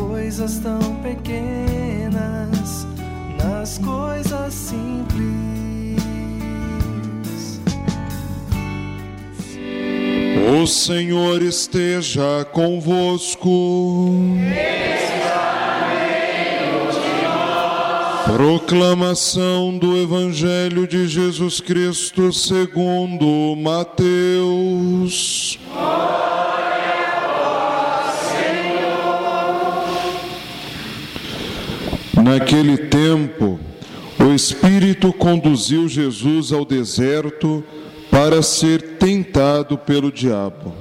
coisas tão pequenas, nas coisas simples. O Senhor esteja convosco. Proclamação do Evangelho de Jesus Cristo segundo Mateus. Naquele tempo, o Espírito conduziu Jesus ao deserto para ser tentado pelo diabo.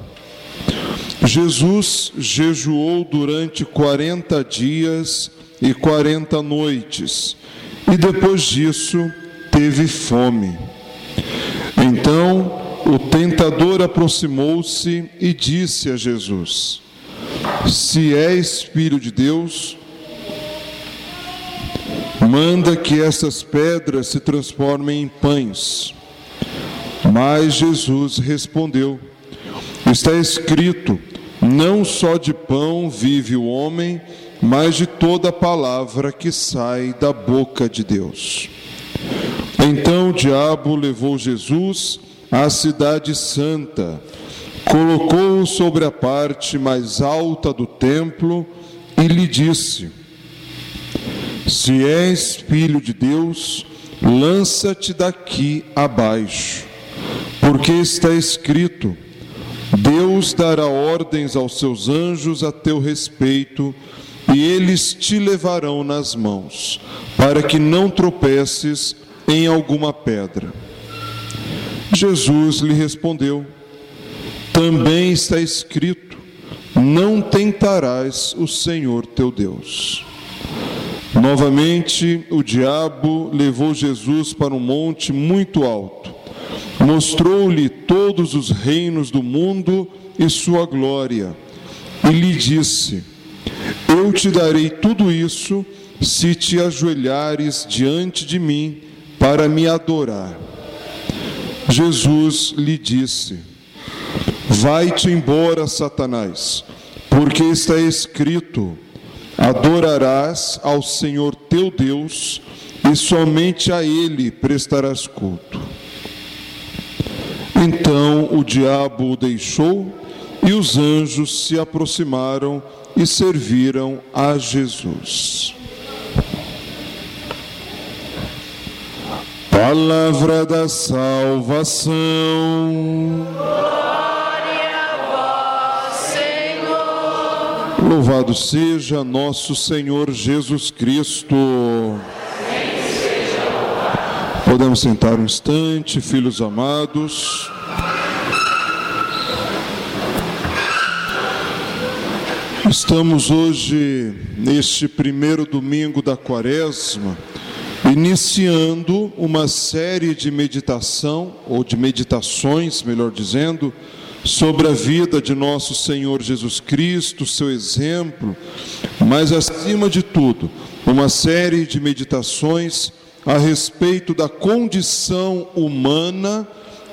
Jesus jejuou durante quarenta dias e quarenta noites, e depois disso teve fome. Então o tentador aproximou-se e disse a Jesus: Se és filho de Deus, manda que essas pedras se transformem em pães. Mas Jesus respondeu: Está escrito: Não só de pão vive o homem, mas de toda palavra que sai da boca de Deus. Então o diabo levou Jesus à cidade santa, colocou-o sobre a parte mais alta do templo e lhe disse: Se és filho de Deus, lança-te daqui abaixo, porque está escrito: Deus dará ordens aos seus anjos a teu respeito e eles te levarão nas mãos, para que não tropeces em alguma pedra. Jesus lhe respondeu: Também está escrito: Não tentarás o Senhor teu Deus. Novamente, o diabo levou Jesus para um monte muito alto, mostrou-lhe todos os reinos do mundo e sua glória, e lhe disse: eu te darei tudo isso se te ajoelhares diante de mim para me adorar. Jesus lhe disse: Vai-te embora, Satanás, porque está escrito: Adorarás ao Senhor teu Deus e somente a Ele prestarás culto. Então o diabo o deixou e os anjos se aproximaram e serviram a Jesus. Palavra da salvação. Louvado seja nosso Senhor Jesus Cristo. Podemos sentar um instante, filhos amados. Estamos hoje, neste primeiro domingo da quaresma, iniciando uma série de meditação, ou de meditações, melhor dizendo, sobre a vida de nosso Senhor Jesus Cristo, seu exemplo, mas acima de tudo, uma série de meditações a respeito da condição humana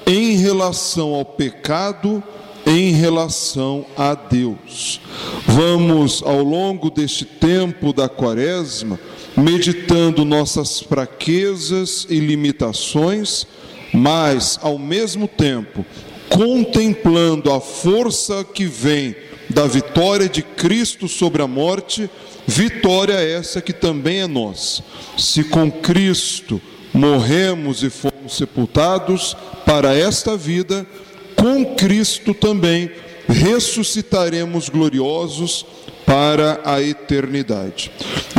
em relação ao pecado em relação a Deus. Vamos, ao longo deste tempo da quaresma, meditando nossas fraquezas e limitações, mas, ao mesmo tempo, contemplando a força que vem da vitória de Cristo sobre a morte, vitória essa que também é nossa. Se com Cristo morremos e fomos sepultados para esta vida, com Cristo também ressuscitaremos gloriosos para a eternidade.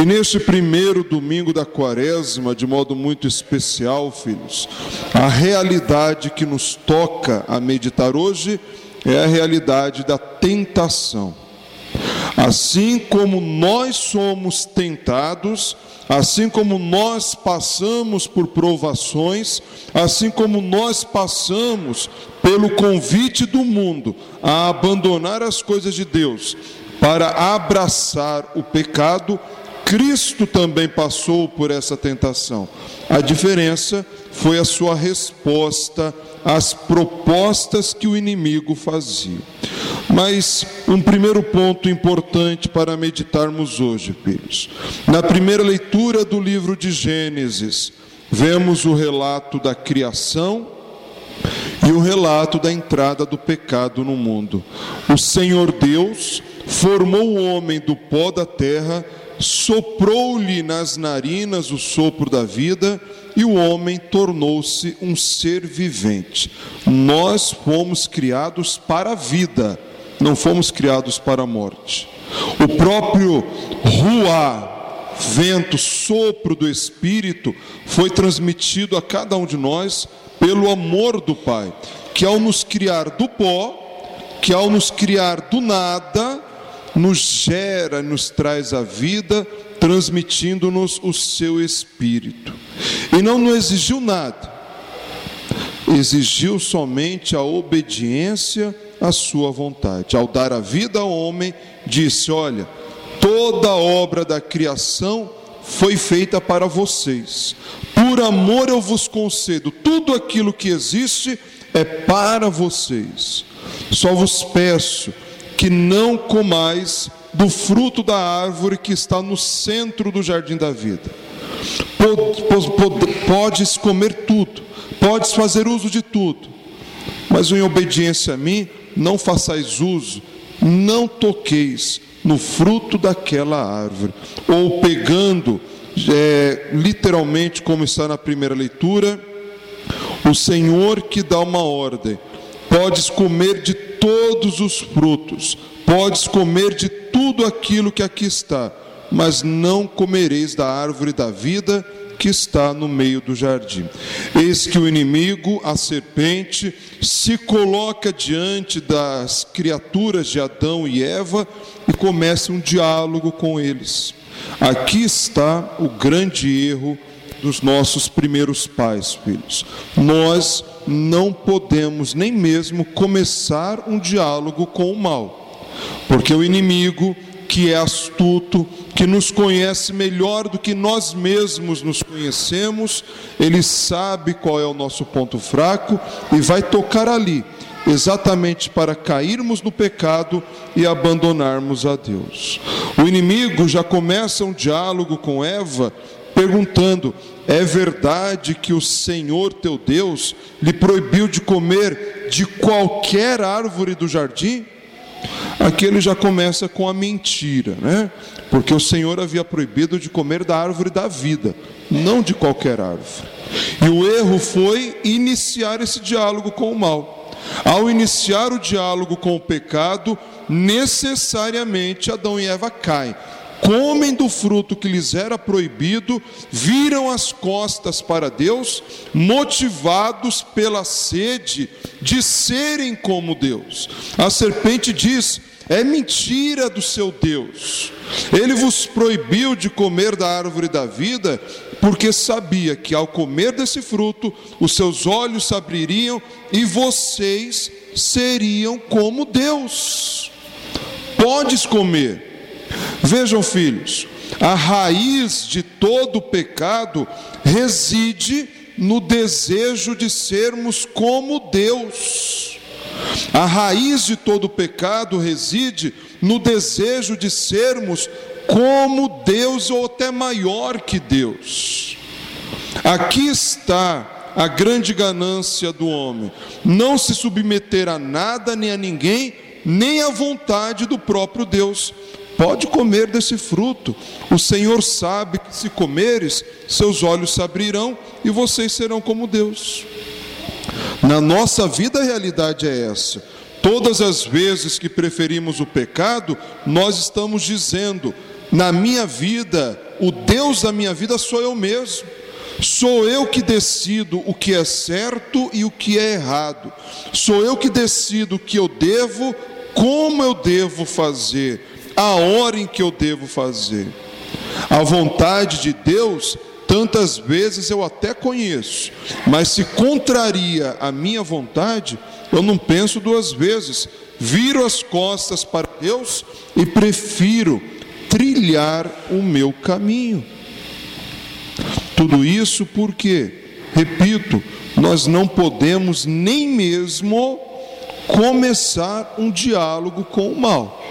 E neste primeiro domingo da quaresma, de modo muito especial, filhos, a realidade que nos toca a meditar hoje é a realidade da tentação. Assim como nós somos tentados, assim como nós passamos por provações, assim como nós passamos pelo convite do mundo a abandonar as coisas de Deus para abraçar o pecado, Cristo também passou por essa tentação. A diferença foi a sua resposta às propostas que o inimigo fazia. Mas um primeiro ponto importante para meditarmos hoje, filhos. Na primeira leitura do livro de Gênesis, vemos o relato da criação e o relato da entrada do pecado no mundo. O Senhor Deus formou o homem do pó da terra soprou-lhe nas narinas o sopro da vida e o homem tornou-se um ser vivente. Nós fomos criados para a vida, não fomos criados para a morte. O próprio Ruá, vento, sopro do Espírito, foi transmitido a cada um de nós pelo amor do Pai, que ao nos criar do pó, que ao nos criar do nada, nos gera, nos traz a vida, transmitindo-nos o seu espírito. E não nos exigiu nada, exigiu somente a obediência à sua vontade. Ao dar a vida ao homem, disse: Olha, toda a obra da criação foi feita para vocês. Por amor eu vos concedo, tudo aquilo que existe é para vocês. Só vos peço que não comais do fruto da árvore que está no centro do jardim da vida. Podes comer tudo, podes fazer uso de tudo, mas em obediência a mim, não façais uso, não toqueis no fruto daquela árvore, ou pegando, é, literalmente, como está na primeira leitura, o Senhor que dá uma ordem: podes comer de todos os frutos, podes comer de tudo aquilo que aqui está, mas não comereis da árvore da vida que está no meio do jardim. Eis que o inimigo, a serpente, se coloca diante das criaturas de Adão e Eva e começa um diálogo com eles. Aqui está o grande erro dos nossos primeiros pais, filhos. Nós não podemos nem mesmo começar um diálogo com o mal, porque o inimigo, que é astuto, que nos conhece melhor do que nós mesmos nos conhecemos, ele sabe qual é o nosso ponto fraco e vai tocar ali, exatamente para cairmos no pecado e abandonarmos a Deus. O inimigo já começa um diálogo com Eva perguntando: é verdade que o Senhor teu Deus lhe proibiu de comer de qualquer árvore do jardim? Aqui ele já começa com a mentira, né? Porque o Senhor havia proibido de comer da árvore da vida, não de qualquer árvore. E o erro foi iniciar esse diálogo com o mal. Ao iniciar o diálogo com o pecado, necessariamente Adão e Eva caem comem do fruto que lhes era proibido, viram as costas para Deus, motivados pela sede de serem como Deus. A serpente diz: é mentira do seu Deus. Ele vos proibiu de comer da árvore da vida, porque sabia que ao comer desse fruto, os seus olhos se abririam e vocês seriam como Deus. Podes comer, Vejam, filhos, a raiz de todo pecado reside no desejo de sermos como Deus. A raiz de todo pecado reside no desejo de sermos como Deus ou até maior que Deus. Aqui está a grande ganância do homem: não se submeter a nada nem a ninguém, nem à vontade do próprio Deus. Pode comer desse fruto. O Senhor sabe que se comeres, seus olhos se abrirão e vocês serão como Deus. Na nossa vida a realidade é essa. Todas as vezes que preferimos o pecado, nós estamos dizendo: na minha vida, o Deus da minha vida sou eu mesmo. Sou eu que decido o que é certo e o que é errado. Sou eu que decido o que eu devo, como eu devo fazer a hora em que eu devo fazer. A vontade de Deus, tantas vezes eu até conheço, mas se contraria a minha vontade, eu não penso duas vezes, viro as costas para Deus e prefiro trilhar o meu caminho. Tudo isso porque, repito, nós não podemos nem mesmo começar um diálogo com o mal.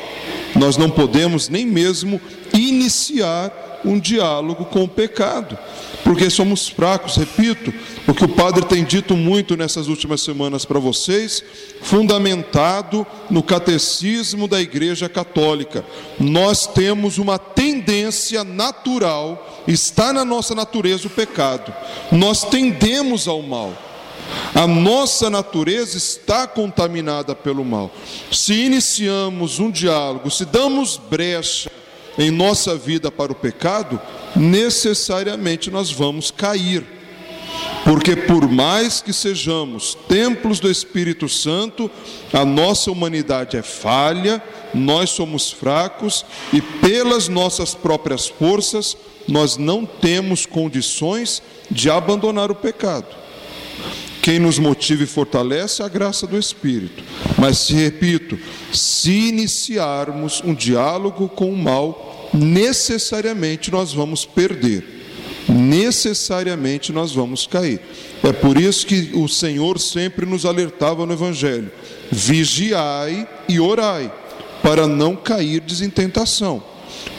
Nós não podemos nem mesmo iniciar um diálogo com o pecado, porque somos fracos, repito, o que o padre tem dito muito nessas últimas semanas para vocês, fundamentado no catecismo da Igreja Católica. Nós temos uma tendência natural, está na nossa natureza o pecado. Nós tendemos ao mal. A nossa natureza está contaminada pelo mal. Se iniciamos um diálogo, se damos brecha em nossa vida para o pecado, necessariamente nós vamos cair. Porque por mais que sejamos templos do Espírito Santo, a nossa humanidade é falha, nós somos fracos e pelas nossas próprias forças nós não temos condições de abandonar o pecado. Quem nos motiva e fortalece é a graça do Espírito. Mas, se repito, se iniciarmos um diálogo com o mal, necessariamente nós vamos perder. Necessariamente nós vamos cair. É por isso que o Senhor sempre nos alertava no Evangelho: vigiai e orai, para não cair em tentação.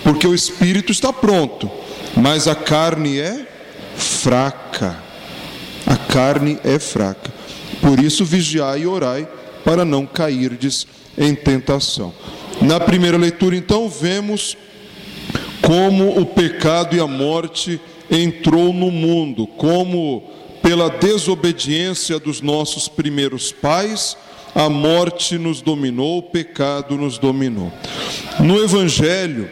Porque o espírito está pronto, mas a carne é fraca a carne é fraca. Por isso, vigiai e orai, para não cairdes em tentação. Na primeira leitura, então, vemos como o pecado e a morte entrou no mundo, como pela desobediência dos nossos primeiros pais, a morte nos dominou, o pecado nos dominou. No Evangelho,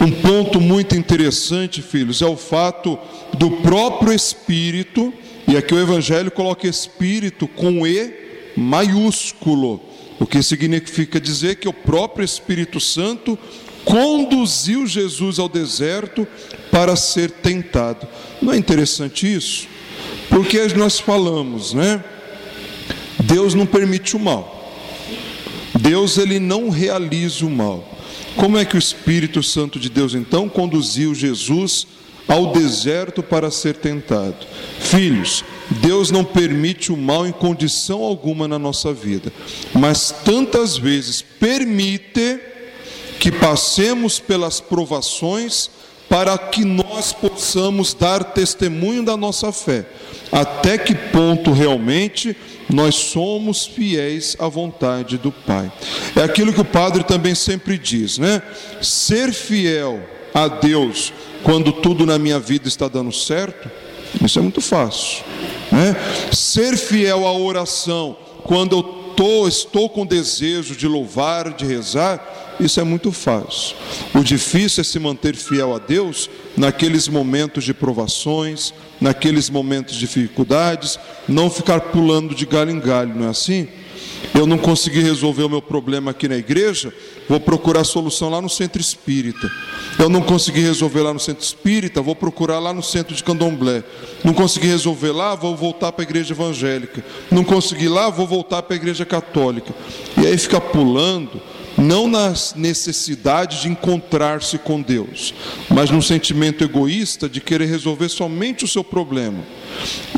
um ponto muito interessante, filhos, é o fato do próprio Espírito e aqui o Evangelho coloca Espírito com E maiúsculo, o que significa dizer que o próprio Espírito Santo conduziu Jesus ao deserto para ser tentado. Não é interessante isso? Porque nós falamos, né? Deus não permite o mal. Deus ele não realiza o mal. Como é que o Espírito Santo de Deus então conduziu Jesus ao deserto para ser tentado. Filhos, Deus não permite o mal em condição alguma na nossa vida, mas tantas vezes permite que passemos pelas provações para que nós possamos dar testemunho da nossa fé. Até que ponto realmente nós somos fiéis à vontade do Pai. É aquilo que o padre também sempre diz, né? Ser fiel a Deus quando tudo na minha vida está dando certo, isso é muito fácil. Né? Ser fiel à oração quando eu tô, estou com desejo de louvar, de rezar, isso é muito fácil. O difícil é se manter fiel a Deus naqueles momentos de provações, naqueles momentos de dificuldades, não ficar pulando de galho em galho, não é assim? Eu não consegui resolver o meu problema aqui na igreja, vou procurar solução lá no centro espírita. Eu não consegui resolver lá no centro espírita, vou procurar lá no centro de candomblé. Não consegui resolver lá, vou voltar para a igreja evangélica. Não consegui lá, vou voltar para a igreja católica. E aí fica pulando, não na necessidade de encontrar-se com Deus, mas num sentimento egoísta de querer resolver somente o seu problema.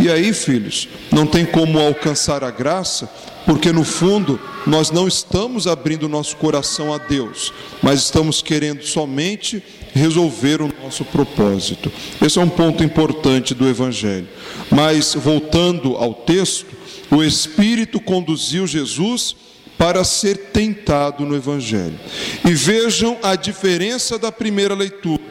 E aí, filhos, não tem como alcançar a graça porque no fundo nós não estamos abrindo nosso coração a Deus, mas estamos querendo somente resolver o nosso propósito. Esse é um ponto importante do Evangelho. Mas voltando ao texto, o Espírito conduziu Jesus para ser tentado no Evangelho. E vejam a diferença da primeira leitura.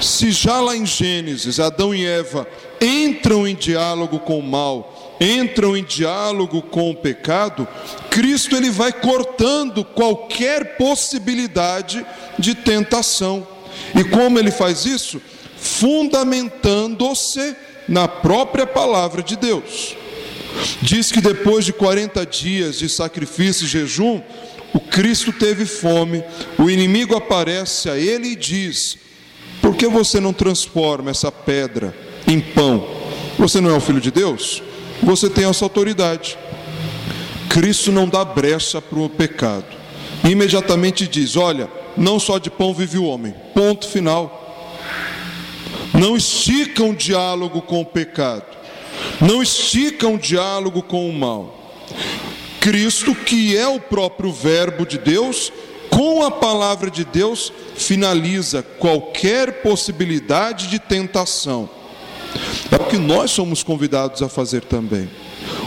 Se já lá em Gênesis Adão e Eva entram em diálogo com o mal, entram em diálogo com o pecado, Cristo ele vai cortando qualquer possibilidade de tentação. E como ele faz isso? Fundamentando-se na própria palavra de Deus. Diz que depois de 40 dias de sacrifício e jejum, o Cristo teve fome, o inimigo aparece a ele e diz: Por que você não transforma essa pedra em pão? Você não é o filho de Deus? Você tem essa autoridade. Cristo não dá brecha para o pecado. Imediatamente diz: Olha, não só de pão vive o homem. Ponto final. Não estica um diálogo com o pecado. Não estica um diálogo com o mal. Cristo, que é o próprio Verbo de Deus, com a palavra de Deus, finaliza qualquer possibilidade de tentação. É o que nós somos convidados a fazer também.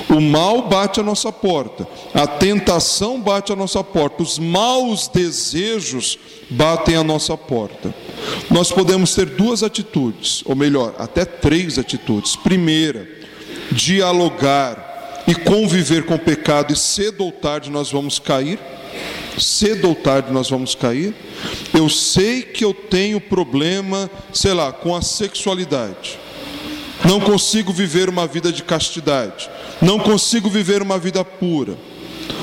O mal bate a nossa porta, a tentação bate a nossa porta, os maus desejos batem a nossa porta. Nós podemos ter duas atitudes, ou melhor, até três atitudes. Primeira, dialogar e conviver com o pecado, e cedo ou tarde nós vamos cair. Cedo ou tarde nós vamos cair. Eu sei que eu tenho problema, sei lá, com a sexualidade. Não consigo viver uma vida de castidade. Não consigo viver uma vida pura.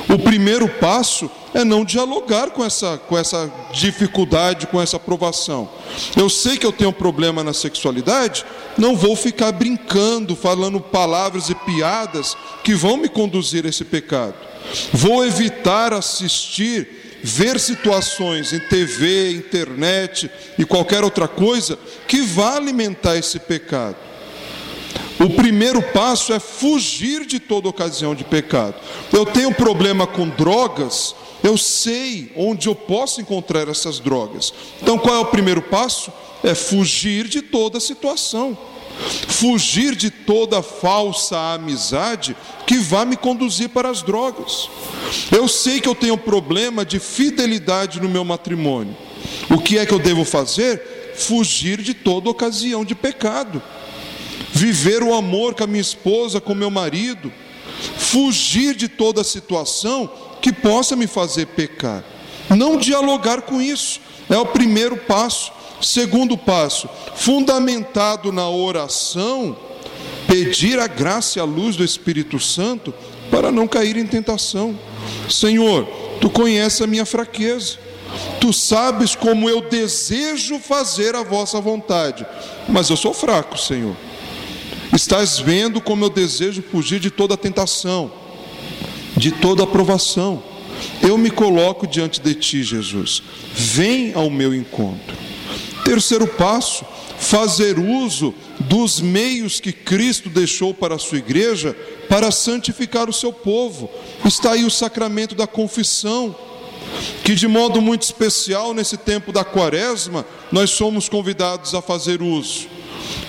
O primeiro passo é não dialogar com essa, com essa dificuldade, com essa provação. Eu sei que eu tenho um problema na sexualidade, não vou ficar brincando, falando palavras e piadas que vão me conduzir a esse pecado. Vou evitar assistir, ver situações em TV, internet e qualquer outra coisa que vá alimentar esse pecado. O primeiro passo é fugir de toda ocasião de pecado. Eu tenho problema com drogas, eu sei onde eu posso encontrar essas drogas. Então qual é o primeiro passo? É fugir de toda situação. Fugir de toda falsa amizade que vá me conduzir para as drogas. Eu sei que eu tenho problema de fidelidade no meu matrimônio. O que é que eu devo fazer? Fugir de toda ocasião de pecado viver o amor com a minha esposa, com meu marido, fugir de toda situação que possa me fazer pecar. Não dialogar com isso, é o primeiro passo. Segundo passo, fundamentado na oração, pedir a graça e a luz do Espírito Santo para não cair em tentação. Senhor, tu conheces a minha fraqueza. Tu sabes como eu desejo fazer a vossa vontade, mas eu sou fraco, Senhor. Estás vendo como eu desejo fugir de toda tentação, de toda aprovação. Eu me coloco diante de ti, Jesus. Vem ao meu encontro. Terceiro passo, fazer uso dos meios que Cristo deixou para a sua igreja para santificar o seu povo. Está aí o sacramento da confissão, que de modo muito especial nesse tempo da quaresma, nós somos convidados a fazer uso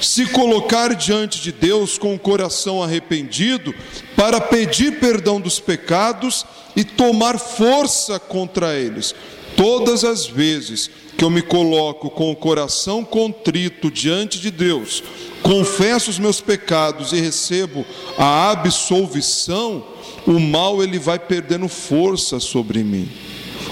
se colocar diante de Deus com o coração arrependido para pedir perdão dos pecados e tomar força contra eles. Todas as vezes que eu me coloco com o coração contrito diante de Deus, confesso os meus pecados e recebo a absolvição, o mal ele vai perdendo força sobre mim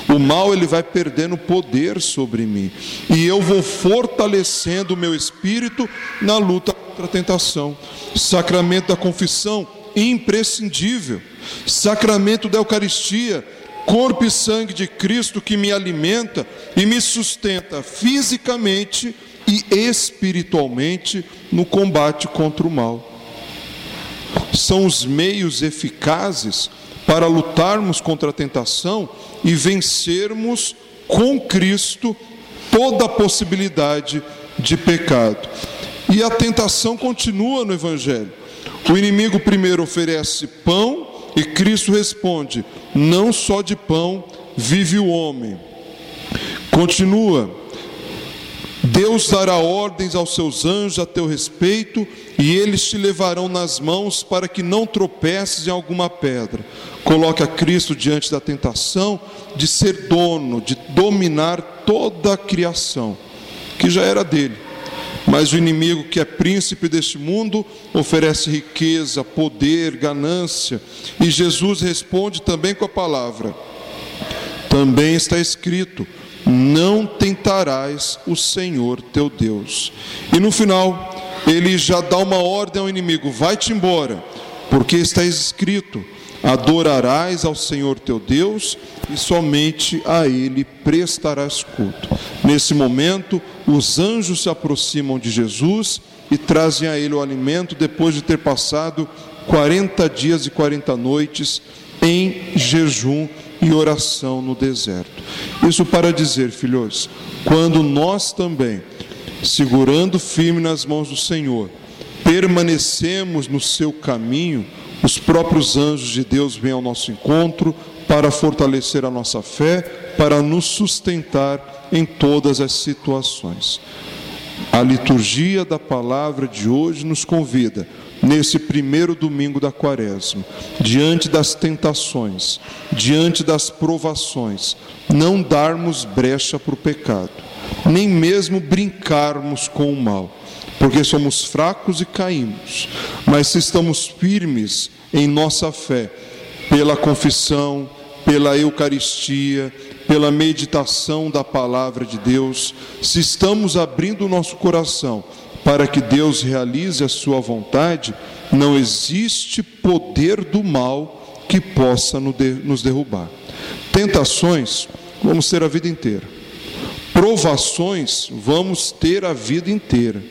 o mal ele vai perdendo poder sobre mim. E eu vou fortalecendo o meu espírito na luta contra a tentação. Sacramento da confissão, imprescindível. Sacramento da Eucaristia, corpo e sangue de Cristo que me alimenta e me sustenta fisicamente e espiritualmente no combate contra o mal. São os meios eficazes para lutarmos contra a tentação e vencermos com Cristo toda a possibilidade de pecado. E a tentação continua no Evangelho. O inimigo primeiro oferece pão e Cristo responde: Não só de pão vive o homem. Continua. Deus dará ordens aos seus anjos a teu respeito, e eles te levarão nas mãos para que não tropeces em alguma pedra. Coloque a Cristo diante da tentação de ser dono, de dominar toda a criação, que já era dele. Mas o inimigo, que é príncipe deste mundo, oferece riqueza, poder, ganância. E Jesus responde também com a palavra: também está escrito: não tentarás o Senhor teu Deus. E no final, ele já dá uma ordem ao inimigo: vai-te embora, porque está escrito Adorarás ao Senhor teu Deus e somente a Ele prestarás culto. Nesse momento, os anjos se aproximam de Jesus e trazem a Ele o alimento depois de ter passado 40 dias e 40 noites em jejum e oração no deserto. Isso para dizer, filhos, quando nós também, segurando firme nas mãos do Senhor, permanecemos no seu caminho, os próprios anjos de Deus vêm ao nosso encontro para fortalecer a nossa fé, para nos sustentar em todas as situações. A liturgia da palavra de hoje nos convida, nesse primeiro domingo da quaresma, diante das tentações, diante das provações, não darmos brecha para o pecado, nem mesmo brincarmos com o mal porque somos fracos e caímos, mas se estamos firmes em nossa fé, pela confissão, pela Eucaristia, pela meditação da palavra de Deus, se estamos abrindo o nosso coração para que Deus realize a sua vontade, não existe poder do mal que possa nos derrubar. Tentações, vamos ter a vida inteira. Provações, vamos ter a vida inteira.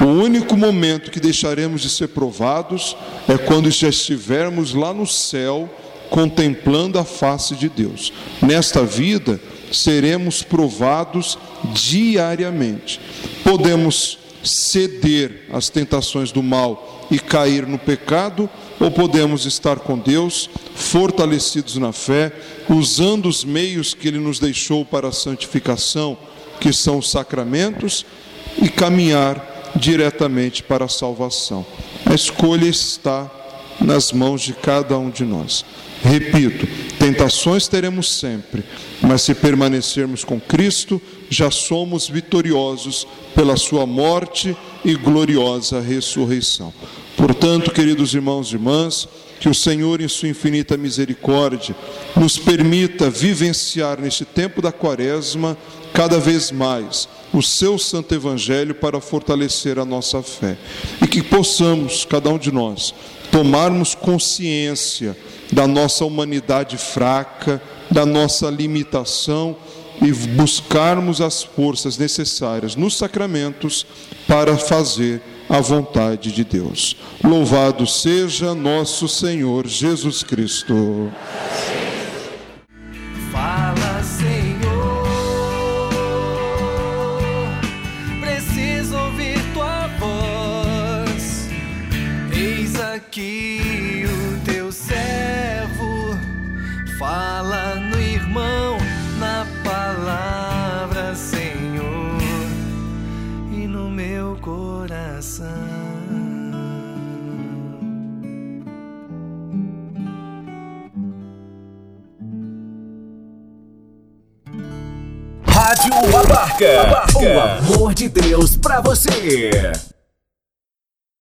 O único momento que deixaremos de ser provados é quando já estivermos lá no céu contemplando a face de Deus. Nesta vida, seremos provados diariamente. Podemos ceder às tentações do mal e cair no pecado, ou podemos estar com Deus, fortalecidos na fé, usando os meios que Ele nos deixou para a santificação, que são os sacramentos, e caminhar diretamente para a salvação. A escolha está nas mãos de cada um de nós. Repito, tentações teremos sempre, mas se permanecermos com Cristo, já somos vitoriosos pela Sua morte e gloriosa ressurreição. Portanto, queridos irmãos e irmãs, que o Senhor, em Sua infinita misericórdia, nos permita vivenciar neste tempo da quaresma cada vez mais o seu santo evangelho para fortalecer a nossa fé. E que possamos, cada um de nós, tomarmos consciência da nossa humanidade fraca, da nossa limitação e buscarmos as forças necessárias nos sacramentos para fazer a vontade de Deus. Louvado seja nosso Senhor Jesus Cristo. Rádio Abarca. O amor de Deus pra você.